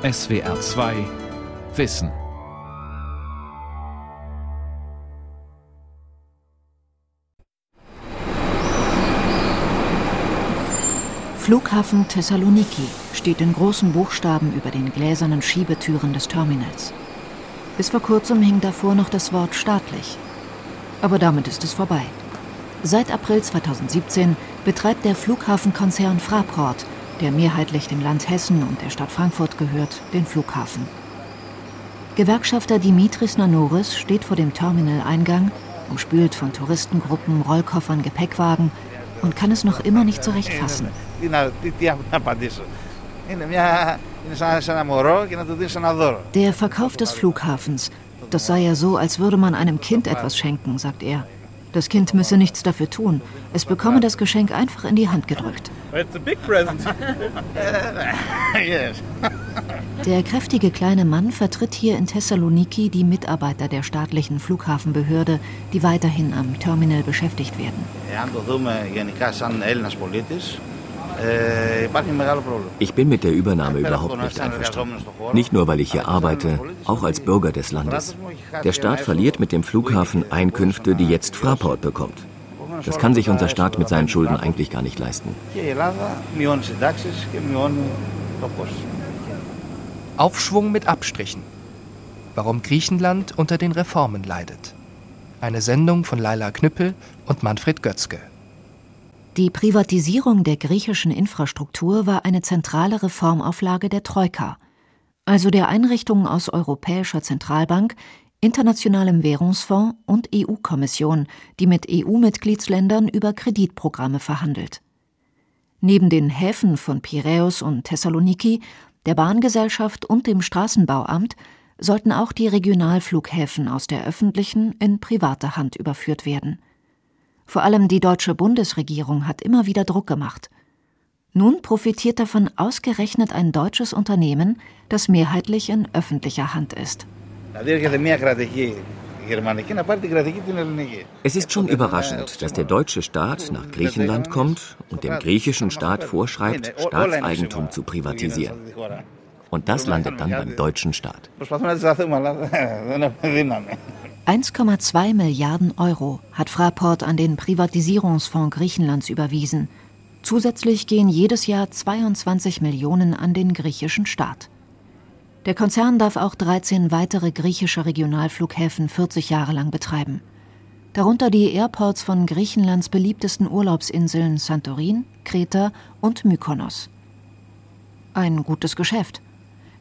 SWR 2 Wissen. Flughafen Thessaloniki steht in großen Buchstaben über den gläsernen Schiebetüren des Terminals. Bis vor kurzem hing davor noch das Wort staatlich. Aber damit ist es vorbei. Seit April 2017 betreibt der Flughafenkonzern Fraport der mehrheitlich dem Land Hessen und der Stadt Frankfurt gehört, den Flughafen. Gewerkschafter Dimitris Nanoris steht vor dem Terminaleingang, umspült von Touristengruppen, Rollkoffern, Gepäckwagen und kann es noch immer nicht so recht fassen. Der Verkauf des Flughafens, das sei ja so, als würde man einem Kind etwas schenken, sagt er. Das Kind müsse nichts dafür tun. Es bekomme das Geschenk einfach in die Hand gedrückt. Der kräftige kleine Mann vertritt hier in Thessaloniki die Mitarbeiter der staatlichen Flughafenbehörde, die weiterhin am Terminal beschäftigt werden. Ich bin mit der Übernahme überhaupt nicht einverstanden. Nicht nur, weil ich hier arbeite, auch als Bürger des Landes. Der Staat verliert mit dem Flughafen Einkünfte, die jetzt Fraport bekommt. Das kann sich unser Staat mit seinen Schulden eigentlich gar nicht leisten. Aufschwung mit Abstrichen. Warum Griechenland unter den Reformen leidet. Eine Sendung von Laila Knüppel und Manfred Götzke. Die Privatisierung der griechischen Infrastruktur war eine zentrale Reformauflage der Troika, also der Einrichtungen aus Europäischer Zentralbank, Internationalem Währungsfonds und EU-Kommission, die mit EU-Mitgliedsländern über Kreditprogramme verhandelt. Neben den Häfen von Piräus und Thessaloniki, der Bahngesellschaft und dem Straßenbauamt sollten auch die Regionalflughäfen aus der öffentlichen in private Hand überführt werden. Vor allem die deutsche Bundesregierung hat immer wieder Druck gemacht. Nun profitiert davon ausgerechnet ein deutsches Unternehmen, das mehrheitlich in öffentlicher Hand ist. Es ist schon überraschend, dass der deutsche Staat nach Griechenland kommt und dem griechischen Staat vorschreibt, Staatseigentum zu privatisieren. Und das landet dann beim deutschen Staat. 1,2 Milliarden Euro hat Fraport an den Privatisierungsfonds Griechenlands überwiesen. Zusätzlich gehen jedes Jahr 22 Millionen an den griechischen Staat. Der Konzern darf auch 13 weitere griechische Regionalflughäfen 40 Jahre lang betreiben. Darunter die Airports von Griechenlands beliebtesten Urlaubsinseln Santorin, Kreta und Mykonos. Ein gutes Geschäft.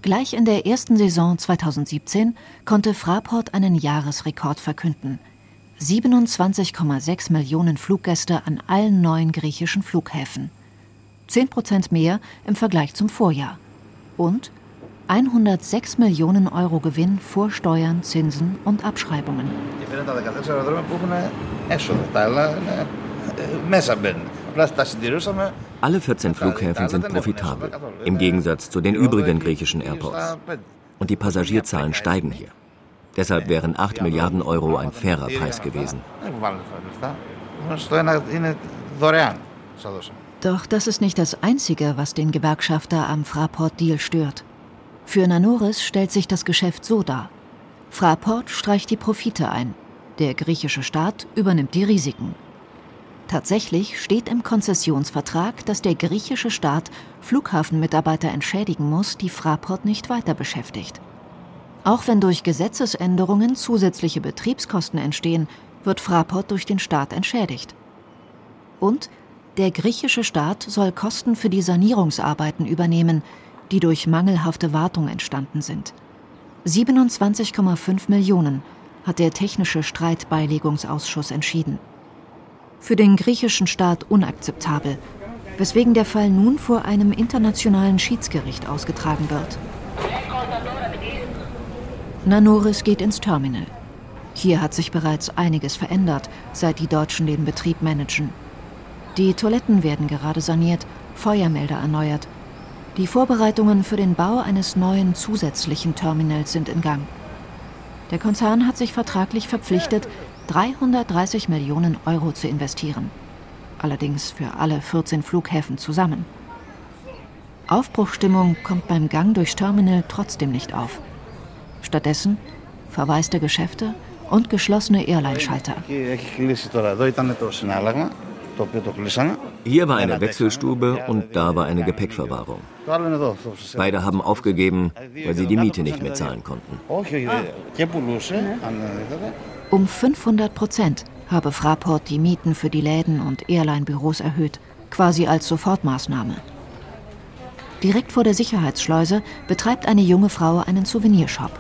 Gleich in der ersten Saison 2017 konnte Fraport einen Jahresrekord verkünden. 27,6 Millionen Fluggäste an allen neuen griechischen Flughäfen. 10 Prozent mehr im Vergleich zum Vorjahr. Und 106 Millionen Euro Gewinn vor Steuern, Zinsen und Abschreibungen. Alle 14 Flughäfen sind profitabel, im Gegensatz zu den übrigen griechischen Airports. Und die Passagierzahlen steigen hier. Deshalb wären 8 Milliarden Euro ein fairer Preis gewesen. Doch das ist nicht das Einzige, was den Gewerkschafter am Fraport-Deal stört. Für Nanoris stellt sich das Geschäft so dar. Fraport streicht die Profite ein. Der griechische Staat übernimmt die Risiken. Tatsächlich steht im Konzessionsvertrag, dass der griechische Staat Flughafenmitarbeiter entschädigen muss, die Fraport nicht weiter beschäftigt. Auch wenn durch Gesetzesänderungen zusätzliche Betriebskosten entstehen, wird Fraport durch den Staat entschädigt. Und der griechische Staat soll Kosten für die Sanierungsarbeiten übernehmen, die durch mangelhafte Wartung entstanden sind. 27,5 Millionen hat der Technische Streitbeilegungsausschuss entschieden für den griechischen Staat unakzeptabel, weswegen der Fall nun vor einem internationalen Schiedsgericht ausgetragen wird. Nanoris geht ins Terminal. Hier hat sich bereits einiges verändert, seit die Deutschen den Betrieb managen. Die Toiletten werden gerade saniert, Feuermelder erneuert. Die Vorbereitungen für den Bau eines neuen zusätzlichen Terminals sind in Gang. Der Konzern hat sich vertraglich verpflichtet, 330 Millionen Euro zu investieren. Allerdings für alle 14 Flughäfen zusammen. Aufbruchstimmung kommt beim Gang durchs Terminal trotzdem nicht auf. Stattdessen verwaiste Geschäfte und geschlossene Airline-Schalter. Hier war eine Wechselstube und da war eine Gepäckverwahrung. Beide haben aufgegeben, weil sie die Miete nicht mehr zahlen konnten. Um 500 Prozent habe Fraport die Mieten für die Läden und Airline-Büros erhöht, quasi als Sofortmaßnahme. Direkt vor der Sicherheitsschleuse betreibt eine junge Frau einen Souvenirshop.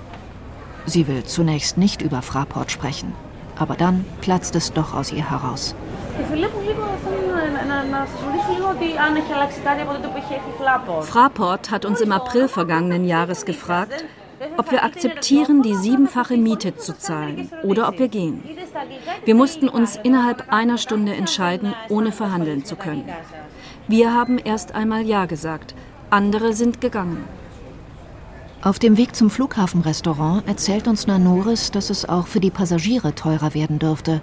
Sie will zunächst nicht über Fraport sprechen, aber dann platzt es doch aus ihr heraus. Fraport hat uns im April vergangenen Jahres gefragt, ob wir akzeptieren, die siebenfache Miete zu zahlen oder ob wir gehen. Wir mussten uns innerhalb einer Stunde entscheiden, ohne verhandeln zu können. Wir haben erst einmal Ja gesagt, andere sind gegangen. Auf dem Weg zum Flughafenrestaurant erzählt uns Nanoris, dass es auch für die Passagiere teurer werden dürfte.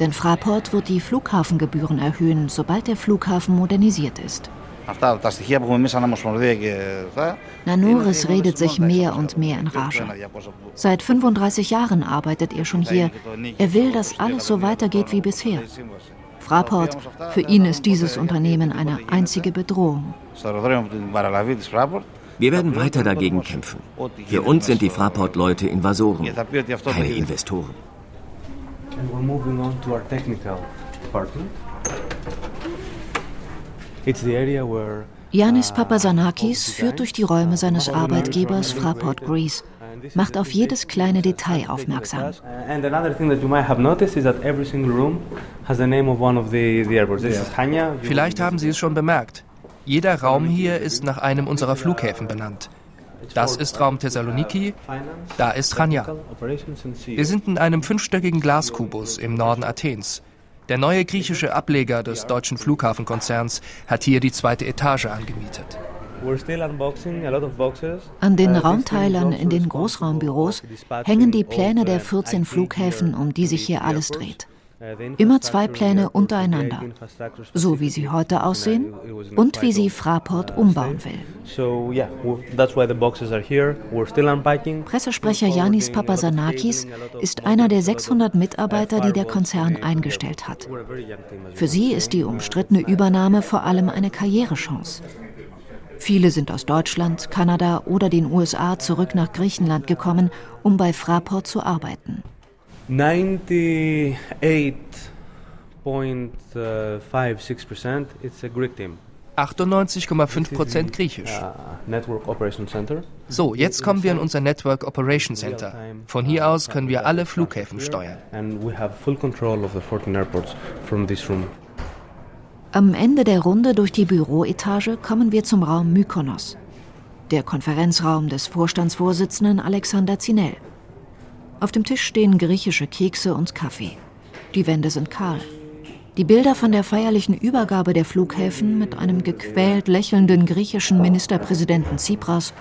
Denn Fraport wird die Flughafengebühren erhöhen, sobald der Flughafen modernisiert ist. Nanoris redet sich mehr und mehr in Rage. Seit 35 Jahren arbeitet er schon hier. Er will, dass alles so weitergeht wie bisher. Fraport, für ihn ist dieses Unternehmen eine einzige Bedrohung. Wir werden weiter dagegen kämpfen. Für uns sind die Fraport-Leute Invasoren, keine Investoren. And we're moving on to our technical department. Janis Papasanakis führt durch die Räume seines Arbeitgebers Fraport Greece, macht auf jedes kleine Detail aufmerksam. Vielleicht haben Sie es schon bemerkt. Jeder Raum hier ist nach einem unserer Flughäfen benannt. Das ist Raum Thessaloniki, da ist Chania. Wir sind in einem fünfstöckigen Glaskubus im Norden Athens. Der neue griechische Ableger des deutschen Flughafenkonzerns hat hier die zweite Etage angemietet. An den uh, Raumteilern in den Großraumbüros hängen die Pläne der 14 Flughäfen, um die sich hier alles dreht. Immer zwei Pläne untereinander, so wie sie heute aussehen und wie sie Fraport umbauen will. Pressesprecher Yanis Papasanakis ist einer der 600 Mitarbeiter, die der Konzern eingestellt hat. Für sie ist die umstrittene Übernahme vor allem eine Karrierechance. Viele sind aus Deutschland, Kanada oder den USA zurück nach Griechenland gekommen, um bei Fraport zu arbeiten. 98.56% it's a Greek team. 98,5 Prozent griechisch. So, jetzt kommen wir in unser Network Operation Center. Von hier aus können wir alle Flughäfen steuern. Am Ende der Runde durch die Büroetage kommen wir zum Raum Mykonos, der Konferenzraum des Vorstandsvorsitzenden Alexander Zinell. Auf dem Tisch stehen griechische Kekse und Kaffee. Die Wände sind kahl. Die Bilder von der feierlichen Übergabe der Flughäfen mit einem gequält lächelnden griechischen Ministerpräsidenten Tsipras,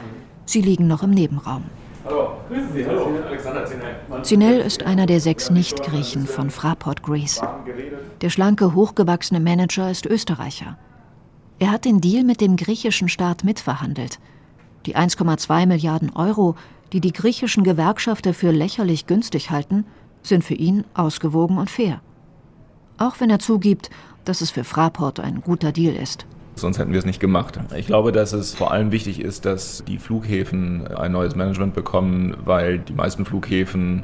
sie liegen noch im Nebenraum. Hallo, grüßen Sie, hallo, Alexander Zinell. Zinell ist einer der sechs Nicht-Griechen von Fraport Greece. Der schlanke, hochgewachsene Manager ist Österreicher. Er hat den Deal mit dem griechischen Staat mitverhandelt. Die 1,2 Milliarden Euro, die die griechischen Gewerkschafter für lächerlich günstig halten, sind für ihn ausgewogen und fair. Auch wenn er zugibt, dass es für Fraport ein guter Deal ist. Sonst hätten wir es nicht gemacht. Ich glaube, dass es vor allem wichtig ist, dass die Flughäfen ein neues Management bekommen, weil die meisten Flughäfen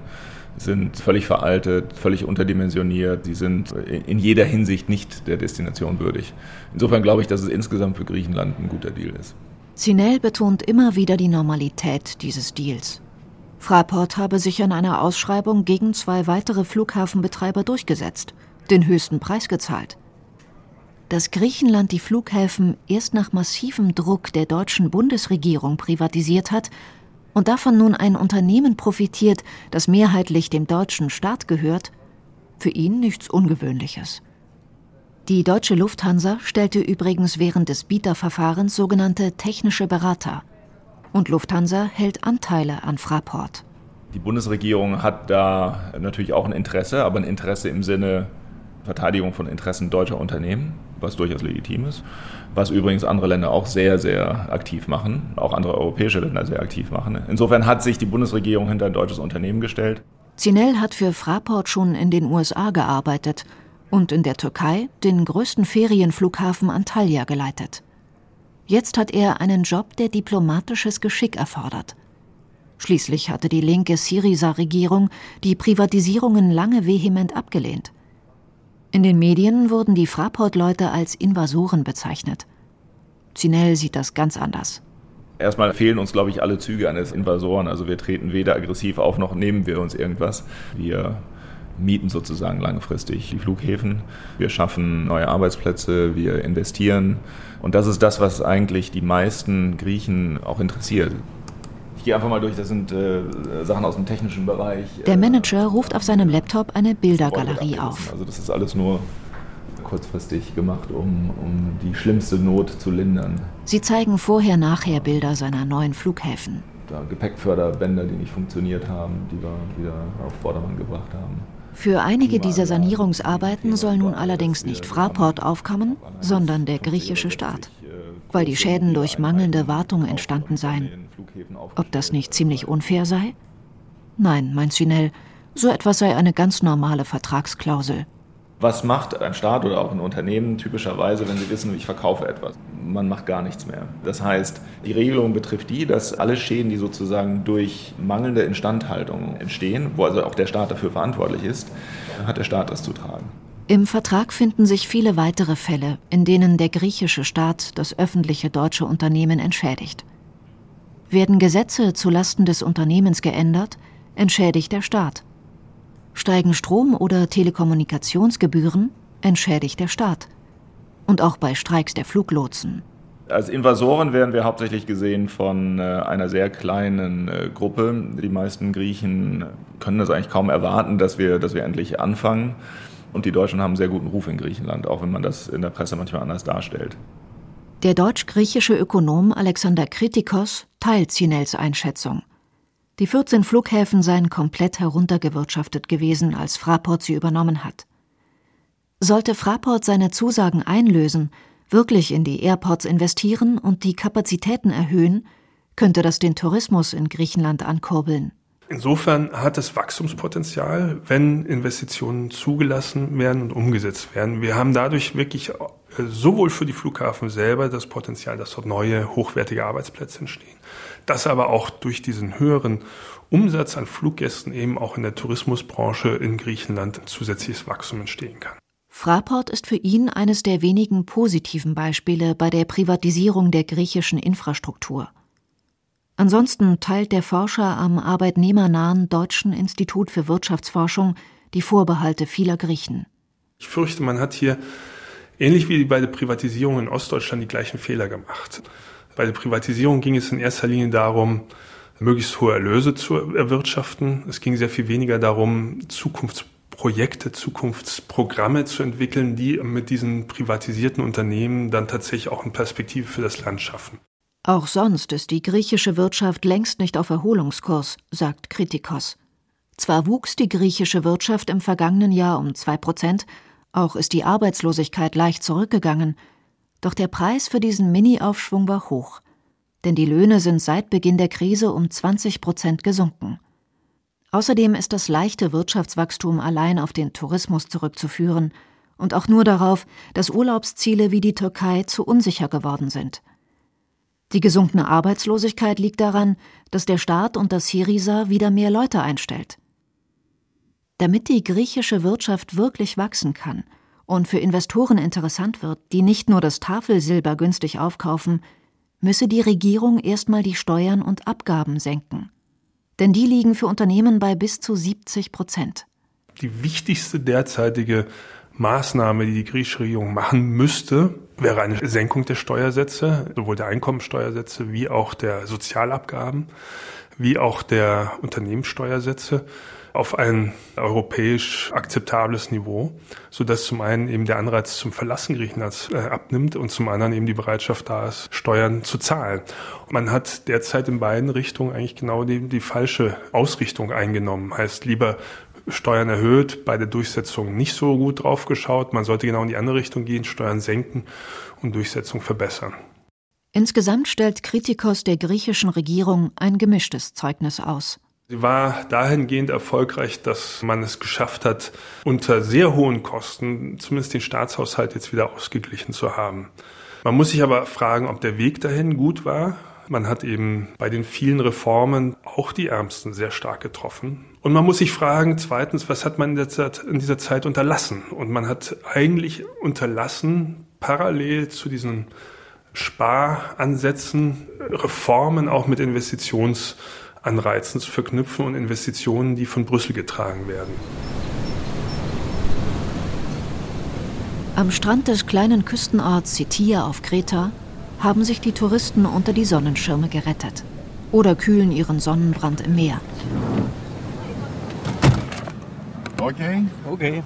sind völlig veraltet, völlig unterdimensioniert. Sie sind in jeder Hinsicht nicht der Destination würdig. Insofern glaube ich, dass es insgesamt für Griechenland ein guter Deal ist. Zinell betont immer wieder die Normalität dieses Deals. Fraport habe sich an einer Ausschreibung gegen zwei weitere Flughafenbetreiber durchgesetzt, den höchsten Preis gezahlt. Dass Griechenland die Flughäfen erst nach massivem Druck der deutschen Bundesregierung privatisiert hat und davon nun ein Unternehmen profitiert, das mehrheitlich dem deutschen Staat gehört, für ihn nichts Ungewöhnliches. Die deutsche Lufthansa stellte übrigens während des Bieterverfahrens sogenannte technische Berater. Und Lufthansa hält Anteile an Fraport. Die Bundesregierung hat da natürlich auch ein Interesse, aber ein Interesse im Sinne Verteidigung von Interessen deutscher Unternehmen. was durchaus legitim ist. Was übrigens andere Länder auch sehr, sehr aktiv machen, auch andere europäische Länder sehr aktiv machen. Insofern hat sich die Bundesregierung hinter ein deutsches Unternehmen gestellt. Zinell hat für Fraport schon in den USA gearbeitet und in der Türkei den größten Ferienflughafen Antalya geleitet. Jetzt hat er einen Job, der diplomatisches Geschick erfordert. Schließlich hatte die linke Syriza-Regierung die Privatisierungen lange vehement abgelehnt. In den Medien wurden die Fraport-Leute als Invasoren bezeichnet. Zinell sieht das ganz anders. Erstmal fehlen uns, glaube ich, alle Züge eines Invasoren. Also wir treten weder aggressiv auf, noch nehmen wir uns irgendwas. Wir mieten sozusagen langfristig die Flughäfen. Wir schaffen neue Arbeitsplätze, wir investieren. Und das ist das, was eigentlich die meisten Griechen auch interessiert. Ich gehe einfach mal durch, das sind äh, Sachen aus dem technischen Bereich. Der Manager ruft auf seinem Laptop eine Bildergalerie auf. Also das ist alles nur kurzfristig gemacht, um, um die schlimmste Not zu lindern. Sie zeigen vorher-nachher Bilder seiner neuen Flughäfen. Da Gepäckförderbänder, die nicht funktioniert haben, die wir wieder auf Vordermann gebracht haben. Für einige dieser Sanierungsarbeiten soll nun allerdings nicht Fraport aufkommen, sondern der griechische Staat, weil die Schäden durch mangelnde Wartung entstanden seien. Ob das nicht ziemlich unfair sei? Nein, meint Sinel, so etwas sei eine ganz normale Vertragsklausel. Was macht ein Staat oder auch ein Unternehmen typischerweise, wenn sie wissen, ich verkaufe etwas? Man macht gar nichts mehr. Das heißt, die Regelung betrifft die, dass alle Schäden, die sozusagen durch mangelnde Instandhaltung entstehen, wo also auch der Staat dafür verantwortlich ist, hat der Staat das zu tragen. Im Vertrag finden sich viele weitere Fälle, in denen der griechische Staat das öffentliche deutsche Unternehmen entschädigt. Werden Gesetze zulasten des Unternehmens geändert, entschädigt der Staat. Steigen Strom- oder Telekommunikationsgebühren, entschädigt der Staat. Und auch bei Streiks der Fluglotsen. Als Invasoren werden wir hauptsächlich gesehen von äh, einer sehr kleinen äh, Gruppe. Die meisten Griechen können das eigentlich kaum erwarten, dass wir, dass wir endlich anfangen. Und die Deutschen haben einen sehr guten Ruf in Griechenland, auch wenn man das in der Presse manchmal anders darstellt. Der deutsch-griechische Ökonom Alexander Kritikos teilt Zinels Einschätzung. Die 14 Flughäfen seien komplett heruntergewirtschaftet gewesen, als Fraport sie übernommen hat. Sollte Fraport seine Zusagen einlösen, wirklich in die Airports investieren und die Kapazitäten erhöhen, könnte das den Tourismus in Griechenland ankurbeln. Insofern hat es Wachstumspotenzial, wenn Investitionen zugelassen werden und umgesetzt werden. Wir haben dadurch wirklich äh, sowohl für die Flughafen selber das Potenzial, dass dort neue, hochwertige Arbeitsplätze entstehen, dass aber auch durch diesen höheren Umsatz an Fluggästen eben auch in der Tourismusbranche in Griechenland zusätzliches Wachstum entstehen kann. Fraport ist für ihn eines der wenigen positiven Beispiele bei der Privatisierung der griechischen Infrastruktur. Ansonsten teilt der Forscher am arbeitnehmernahen Deutschen Institut für Wirtschaftsforschung die Vorbehalte vieler Griechen. Ich fürchte, man hat hier ähnlich wie bei der Privatisierung in Ostdeutschland die gleichen Fehler gemacht. Bei der Privatisierung ging es in erster Linie darum, möglichst hohe Erlöse zu erwirtschaften. Es ging sehr viel weniger darum, Zukunftsprojekte, Zukunftsprogramme zu entwickeln, die mit diesen privatisierten Unternehmen dann tatsächlich auch eine Perspektive für das Land schaffen. Auch sonst ist die griechische Wirtschaft längst nicht auf Erholungskurs, sagt Kritikos. Zwar wuchs die griechische Wirtschaft im vergangenen Jahr um zwei Prozent, auch ist die Arbeitslosigkeit leicht zurückgegangen, doch der Preis für diesen Mini-Aufschwung war hoch, denn die Löhne sind seit Beginn der Krise um 20 Prozent gesunken. Außerdem ist das leichte Wirtschaftswachstum allein auf den Tourismus zurückzuführen und auch nur darauf, dass Urlaubsziele wie die Türkei zu unsicher geworden sind. Die gesunkene Arbeitslosigkeit liegt daran, dass der Staat unter Syriza wieder mehr Leute einstellt. Damit die griechische Wirtschaft wirklich wachsen kann und für Investoren interessant wird, die nicht nur das Tafelsilber günstig aufkaufen, müsse die Regierung erstmal die Steuern und Abgaben senken. Denn die liegen für Unternehmen bei bis zu 70 Prozent. Die wichtigste derzeitige Maßnahme, die die griechische Regierung machen müsste, wäre eine Senkung der Steuersätze, sowohl der Einkommensteuersätze wie auch der Sozialabgaben, wie auch der Unternehmenssteuersätze auf ein europäisch akzeptables Niveau, so dass zum einen eben der Anreiz zum Verlassen Griechenlands äh, abnimmt und zum anderen eben die Bereitschaft da ist, Steuern zu zahlen. Man hat derzeit in beiden Richtungen eigentlich genau die, die falsche Ausrichtung eingenommen. Heißt lieber Steuern erhöht, bei der Durchsetzung nicht so gut drauf geschaut. Man sollte genau in die andere Richtung gehen, Steuern senken und Durchsetzung verbessern. Insgesamt stellt Kritikos der griechischen Regierung ein gemischtes Zeugnis aus. Sie war dahingehend erfolgreich, dass man es geschafft hat, unter sehr hohen Kosten zumindest den Staatshaushalt jetzt wieder ausgeglichen zu haben. Man muss sich aber fragen, ob der Weg dahin gut war. Man hat eben bei den vielen Reformen auch die Ärmsten sehr stark getroffen. Und man muss sich fragen, zweitens, was hat man in, der Zeit, in dieser Zeit unterlassen? Und man hat eigentlich unterlassen, parallel zu diesen Sparansätzen, Reformen auch mit Investitions Anreizen zu verknüpfen und Investitionen, die von Brüssel getragen werden. Am Strand des kleinen Küstenorts Sitia auf Kreta haben sich die Touristen unter die Sonnenschirme gerettet oder kühlen ihren Sonnenbrand im Meer. Okay. Okay.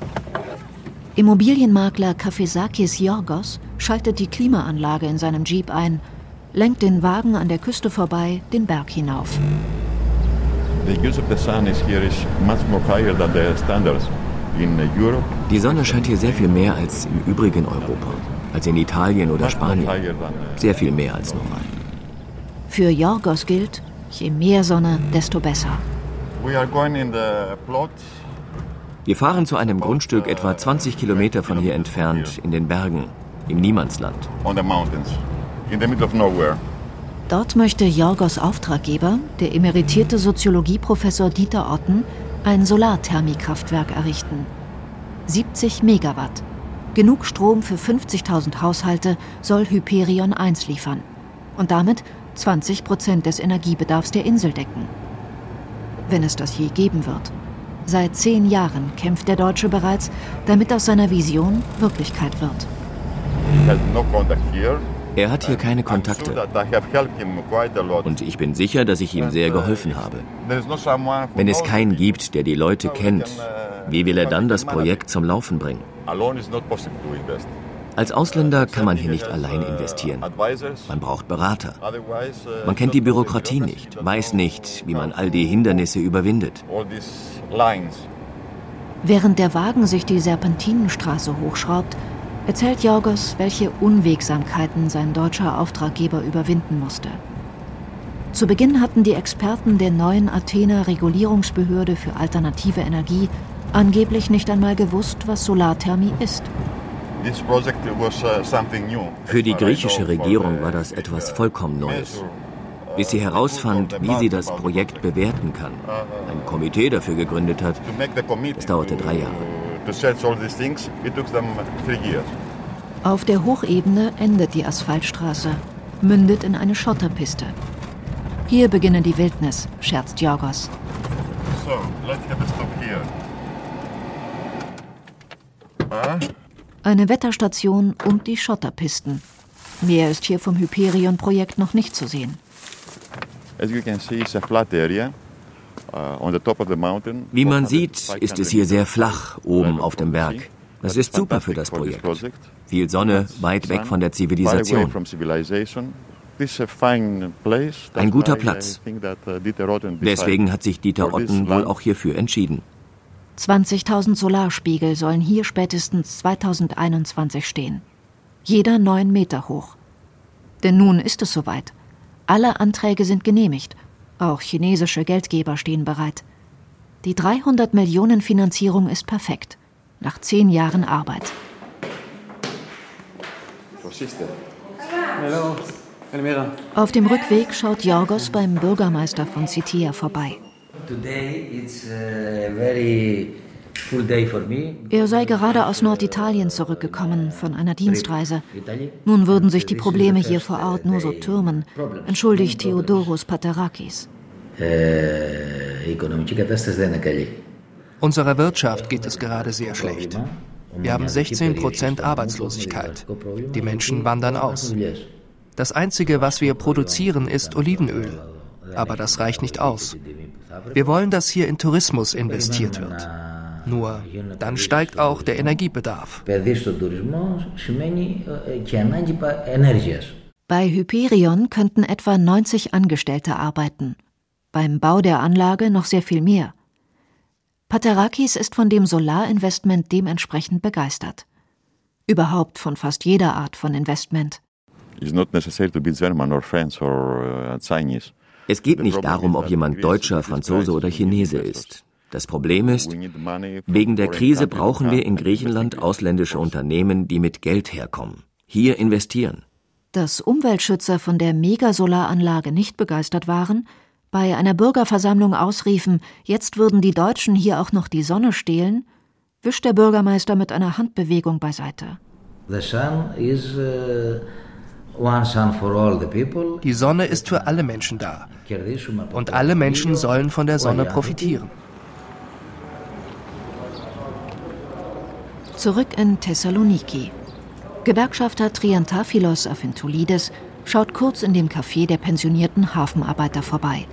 Immobilienmakler Kafesakis Yorgos schaltet die Klimaanlage in seinem Jeep ein, lenkt den Wagen an der Küste vorbei den Berg hinauf. Die Sonne scheint hier sehr viel mehr als im übrigen Europa, als in Italien oder Spanien. Sehr viel mehr als normal. Für Jorgos gilt, je mehr Sonne, desto besser. Wir fahren zu einem Grundstück etwa 20 Kilometer von hier entfernt, in den Bergen, im Niemandsland. Dort möchte Jorgos Auftraggeber, der emeritierte Soziologieprofessor Dieter Otten, ein Solarthermiekraftwerk errichten. 70 Megawatt. Genug Strom für 50.000 Haushalte soll Hyperion 1 liefern. Und damit 20 Prozent des Energiebedarfs der Insel decken. Wenn es das je geben wird. Seit zehn Jahren kämpft der Deutsche bereits, damit aus seiner Vision Wirklichkeit wird. Er hat hier keine Kontakte. Und ich bin sicher, dass ich ihm sehr geholfen habe. Wenn es keinen gibt, der die Leute kennt, wie will er dann das Projekt zum Laufen bringen? Als Ausländer kann man hier nicht allein investieren. Man braucht Berater. Man kennt die Bürokratie nicht, weiß nicht, wie man all die Hindernisse überwindet. Während der Wagen sich die Serpentinenstraße hochschraubt, erzählt Jorgos, welche Unwegsamkeiten sein deutscher Auftraggeber überwinden musste. Zu Beginn hatten die Experten der neuen Athener Regulierungsbehörde für alternative Energie angeblich nicht einmal gewusst, was Solarthermie ist. Uh, für die griechische Regierung war das etwas vollkommen Neues. Bis sie herausfand, wie sie das Projekt bewerten kann, ein Komitee dafür gegründet hat, das dauerte drei Jahre to search all these things, it took them three years. Auf der Hochebene endet die Asphaltstraße, mündet in eine Schotterpiste. Hier beginne die Wildnis, scherzt Jorgos. So, let's get a stop here. Ah? Eine Wetterstation und die Schotterpisten. Mehr ist hier vom Hyperion-Projekt noch nicht zu sehen. As you can see, it's a flat area. Uh, Wie man sieht, ist es hier sehr flach oben auf dem Berg. Das ist super für das Projekt. Viel Sonne, weit weg von der Zivilisation. Ein guter Platz. Uh, Deswegen hat sich Dieter Otten wohl auch hierfür entschieden. 20.000 Solarspiegel sollen hier spätestens 2021 stehen. Jeder neun Meter hoch. Denn nun ist es soweit. Alle Anträge sind genehmigt auch chinesische Geldgeber stehen bereit. Die 300 Millionen Finanzierung ist perfekt. Nach zehn Jahren Arbeit. Auf dem Rückweg schaut Jorgos beim Bürgermeister von Sitia vorbei. Er sei gerade aus Norditalien zurückgekommen von einer Dienstreise. Nun würden sich die Probleme hier vor Ort nur so türmen, entschuldigt Theodoros Paterakis. Unserer Wirtschaft geht es gerade sehr schlecht. Wir haben 16 Prozent Arbeitslosigkeit. Die Menschen wandern aus. Das Einzige, was wir produzieren, ist Olivenöl. Aber das reicht nicht aus. Wir wollen, dass hier in Tourismus investiert wird. Nur dann steigt auch der Energiebedarf. Bei Hyperion könnten etwa 90 Angestellte arbeiten beim Bau der Anlage noch sehr viel mehr. Paterakis ist von dem Solarinvestment dementsprechend begeistert. Überhaupt von fast jeder Art von Investment. Uh, es geht nicht darum, ob jemand Deutscher, Franzose oder Chinese ist. Das Problem ist, wegen der Krise brauchen wir in Griechenland ausländische Unternehmen, die mit Geld herkommen, hier investieren. Dass Umweltschützer von der Megasolaranlage nicht begeistert waren, bei einer Bürgerversammlung ausriefen, jetzt würden die Deutschen hier auch noch die Sonne stehlen, wischt der Bürgermeister mit einer Handbewegung beiseite. Uh, die Sonne ist für alle Menschen da. Und alle Menschen sollen von der Sonne profitieren. Zurück in Thessaloniki. Gewerkschafter Triantaphilos Aphintoulides schaut kurz in dem Café der pensionierten Hafenarbeiter vorbei.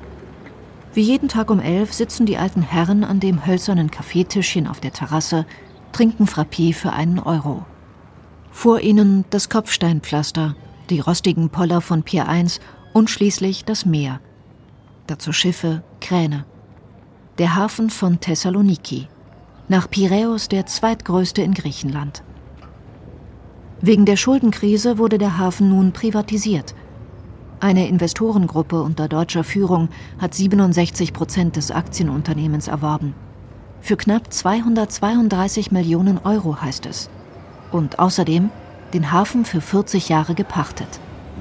Wie jeden Tag um elf sitzen die alten Herren an dem hölzernen Kaffeetischchen auf der Terrasse, trinken Frappé für einen Euro. Vor ihnen das Kopfsteinpflaster, die rostigen Poller von Pier 1 und schließlich das Meer. Dazu Schiffe, Kräne. Der Hafen von Thessaloniki. Nach Piräus der zweitgrößte in Griechenland. Wegen der Schuldenkrise wurde der Hafen nun privatisiert – eine Investorengruppe unter deutscher Führung hat 67 Prozent des Aktienunternehmens erworben. Für knapp 232 Millionen Euro heißt es. Und außerdem den Hafen für 40 Jahre gepachtet.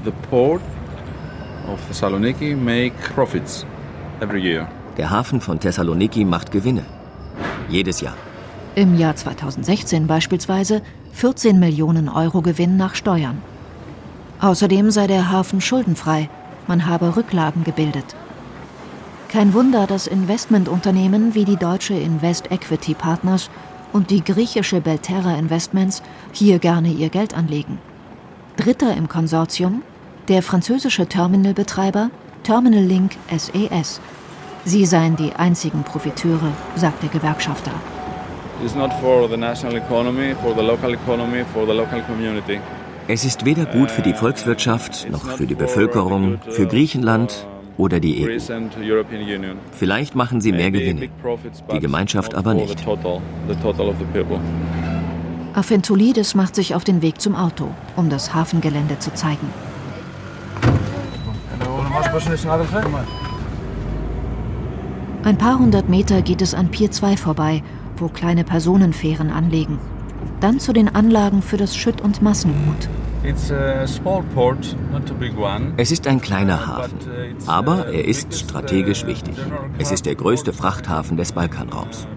The port of Thessaloniki make profits every year. Der Hafen von Thessaloniki macht Gewinne. Jedes Jahr. Im Jahr 2016 beispielsweise 14 Millionen Euro Gewinn nach Steuern. Außerdem sei der Hafen schuldenfrei, man habe Rücklagen gebildet. Kein Wunder, dass Investmentunternehmen wie die deutsche Invest Equity Partners und die griechische Belterra Investments hier gerne ihr Geld anlegen. Dritter im Konsortium der französische Terminalbetreiber Terminal Link SES. Sie seien die einzigen Profiteure, sagt der Gewerkschafter. It's not for the national economy, for the local economy, for the local community. Es ist weder gut für die Volkswirtschaft noch für die Bevölkerung, für Griechenland oder die EU. Vielleicht machen sie mehr Gewinne, die Gemeinschaft aber nicht. Afentoulides macht sich auf den Weg zum Auto, um das Hafengelände zu zeigen. Ein paar hundert Meter geht es an Pier 2 vorbei, wo kleine Personenfähren anlegen. Dann zu den Anlagen für das Schütt- und Massengut. Es ist ein kleiner Hafen, uh, aber er ist strategisch wichtig. Es ist der größte Frachthafen des Balkanraums.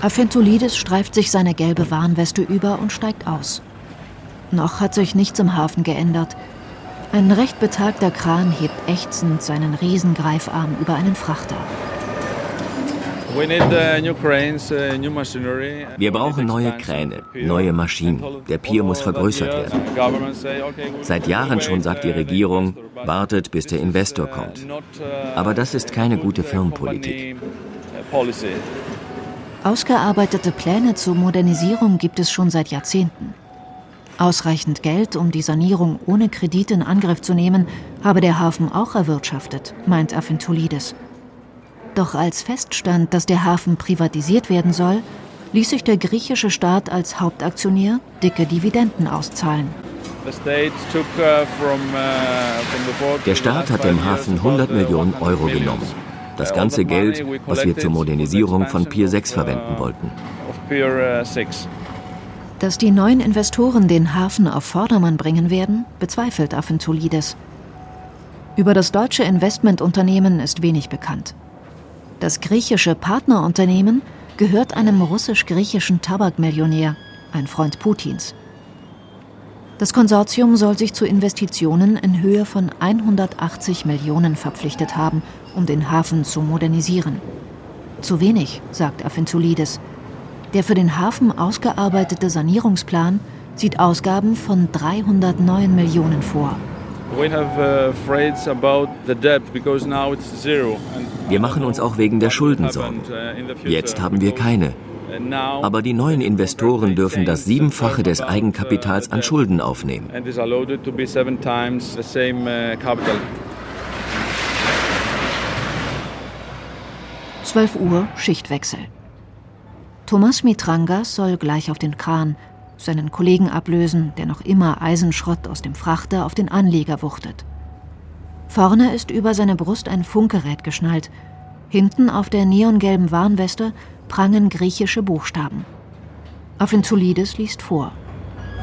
Afentoulides streift sich seine gelbe Warnweste über und steigt aus. Noch hat sich nichts im Hafen geändert. Ein recht betagter Kran hebt ächzend seinen Riesengreifarm über einen Frachter. Uh, uh, Wir brauchen neue Kräne, neue Maschinen. Der Pier muss vergrößert werden. Seit Jahren schon sagt die Regierung, wartet, bis der Investor kommt. Aber das ist keine gute Firmenpolitik. Ausgearbeitete Pläne zur Modernisierung gibt es schon seit Jahrzehnten. Ausreichend Geld, um die Sanierung ohne Kredit in Angriff zu nehmen, habe der Hafen auch erwirtschaftet, meint Afintoulides. Doch als feststand, dass der Hafen privatisiert werden soll, ließ sich der griechische Staat als Hauptaktionär dicke Dividenden auszahlen. Der Staat hat dem Hafen 100 Millionen Euro genommen. Das ganze Geld, was wir zur Modernisierung von Pier 6 verwenden wollten. Dass die neuen Investoren den Hafen auf Vordermann bringen werden, bezweifelt Afentoulides. Über das deutsche Investmentunternehmen ist wenig bekannt. Das griechische Partnerunternehmen gehört einem russisch-griechischen Tabakmillionär, ein Freund Putins. Das Konsortium soll sich zu Investitionen in Höhe von 180 Millionen verpflichtet haben, um den Hafen zu modernisieren. Zu wenig, sagt Afenzoulides. Der für den Hafen ausgearbeitete Sanierungsplan sieht Ausgaben von 309 Millionen vor. Uh, wir machen uns auch wegen der Schulden Sorgen. Uh, Jetzt haben wir keine. Aber die neuen Investoren dürfen das Siebenfache des Eigenkapitals an Schulden aufnehmen. 12 Uhr Schichtwechsel. Thomas Mitrangas soll gleich auf den Kran seinen Kollegen ablösen, der noch immer Eisenschrott aus dem Frachter auf den Anlieger wuchtet. Vorne ist über seine Brust ein Funkgerät geschnallt. Hinten auf der neongelben Warnweste prangen griechische Buchstaben. Aventulides liest vor.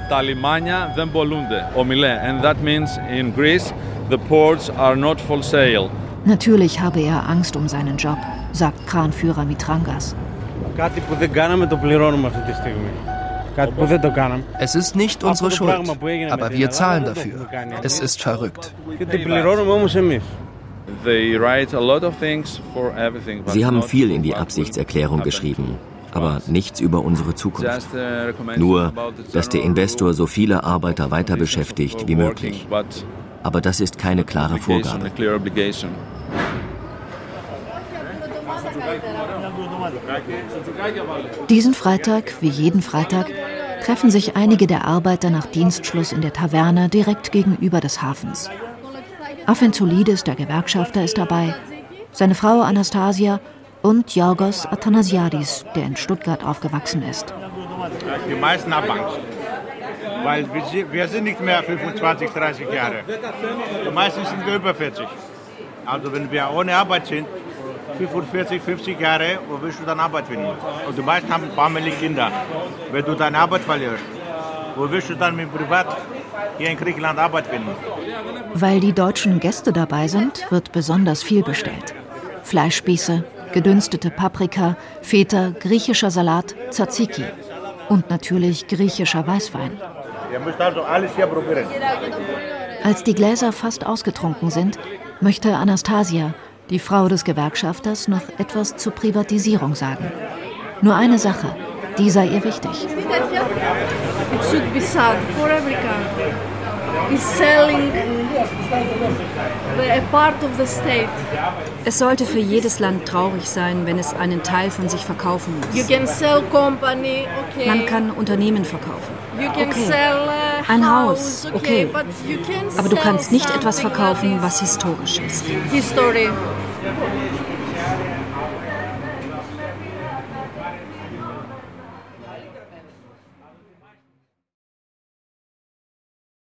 Τα λιμάνια δεν πολλούνται, ομιλέ, and that means in Greece the ports are not for sale. Natürlich habe er Angst um seinen Job, sagt Kranführer Mitrangas. Es ist nicht unsere Schuld, aber wir zahlen dafür. Es ist verrückt. Sie haben viel in die Absichtserklärung geschrieben, aber nichts über unsere Zukunft. Nur, dass der Investor so viele Arbeiter weiter beschäftigt wie möglich. Aber das ist keine klare Vorgabe. Diesen Freitag, wie jeden Freitag, treffen sich einige der Arbeiter nach Dienstschluss in der Taverne direkt gegenüber des Hafens. Afenzulides, der Gewerkschafter, ist dabei, seine Frau Anastasia und Jorgos Athanasiadis, der in Stuttgart aufgewachsen ist. Die meisten haben Angst, weil wir sind nicht mehr 25, 30 Jahre. Die meisten sind über 40. Also wenn wir ohne Arbeit sind, 45, 50 Jahre, wo willst du dann Arbeit finden? Und die meisten haben Familie, Kinder. Wenn du deine Arbeit verlierst, wo willst du dann mit Privat hier in Griechenland Arbeit finden? Weil die deutschen Gäste dabei sind, wird besonders viel bestellt. Fleischspieße, gedünstete Paprika, Feta, griechischer Salat, Tzatziki und natürlich griechischer Weißwein. Ihr müsst also alles hier probieren. Als die Gläser fast ausgetrunken sind, möchte Anastasia, die Frau des Gewerkschafters, noch etwas zur Privatisierung sagen. Nur eine Sache, die sei ihr wichtig. It should be sad for every country. Is selling a part of the state. Es sollte für jedes Land traurig sein, wenn es einen Teil von sich verkaufen muss. You can sell company, okay. Man kann Unternehmen verkaufen. Okay. a Ein Haus, okay. Aber du kannst nicht etwas verkaufen, was historisch ist. is History.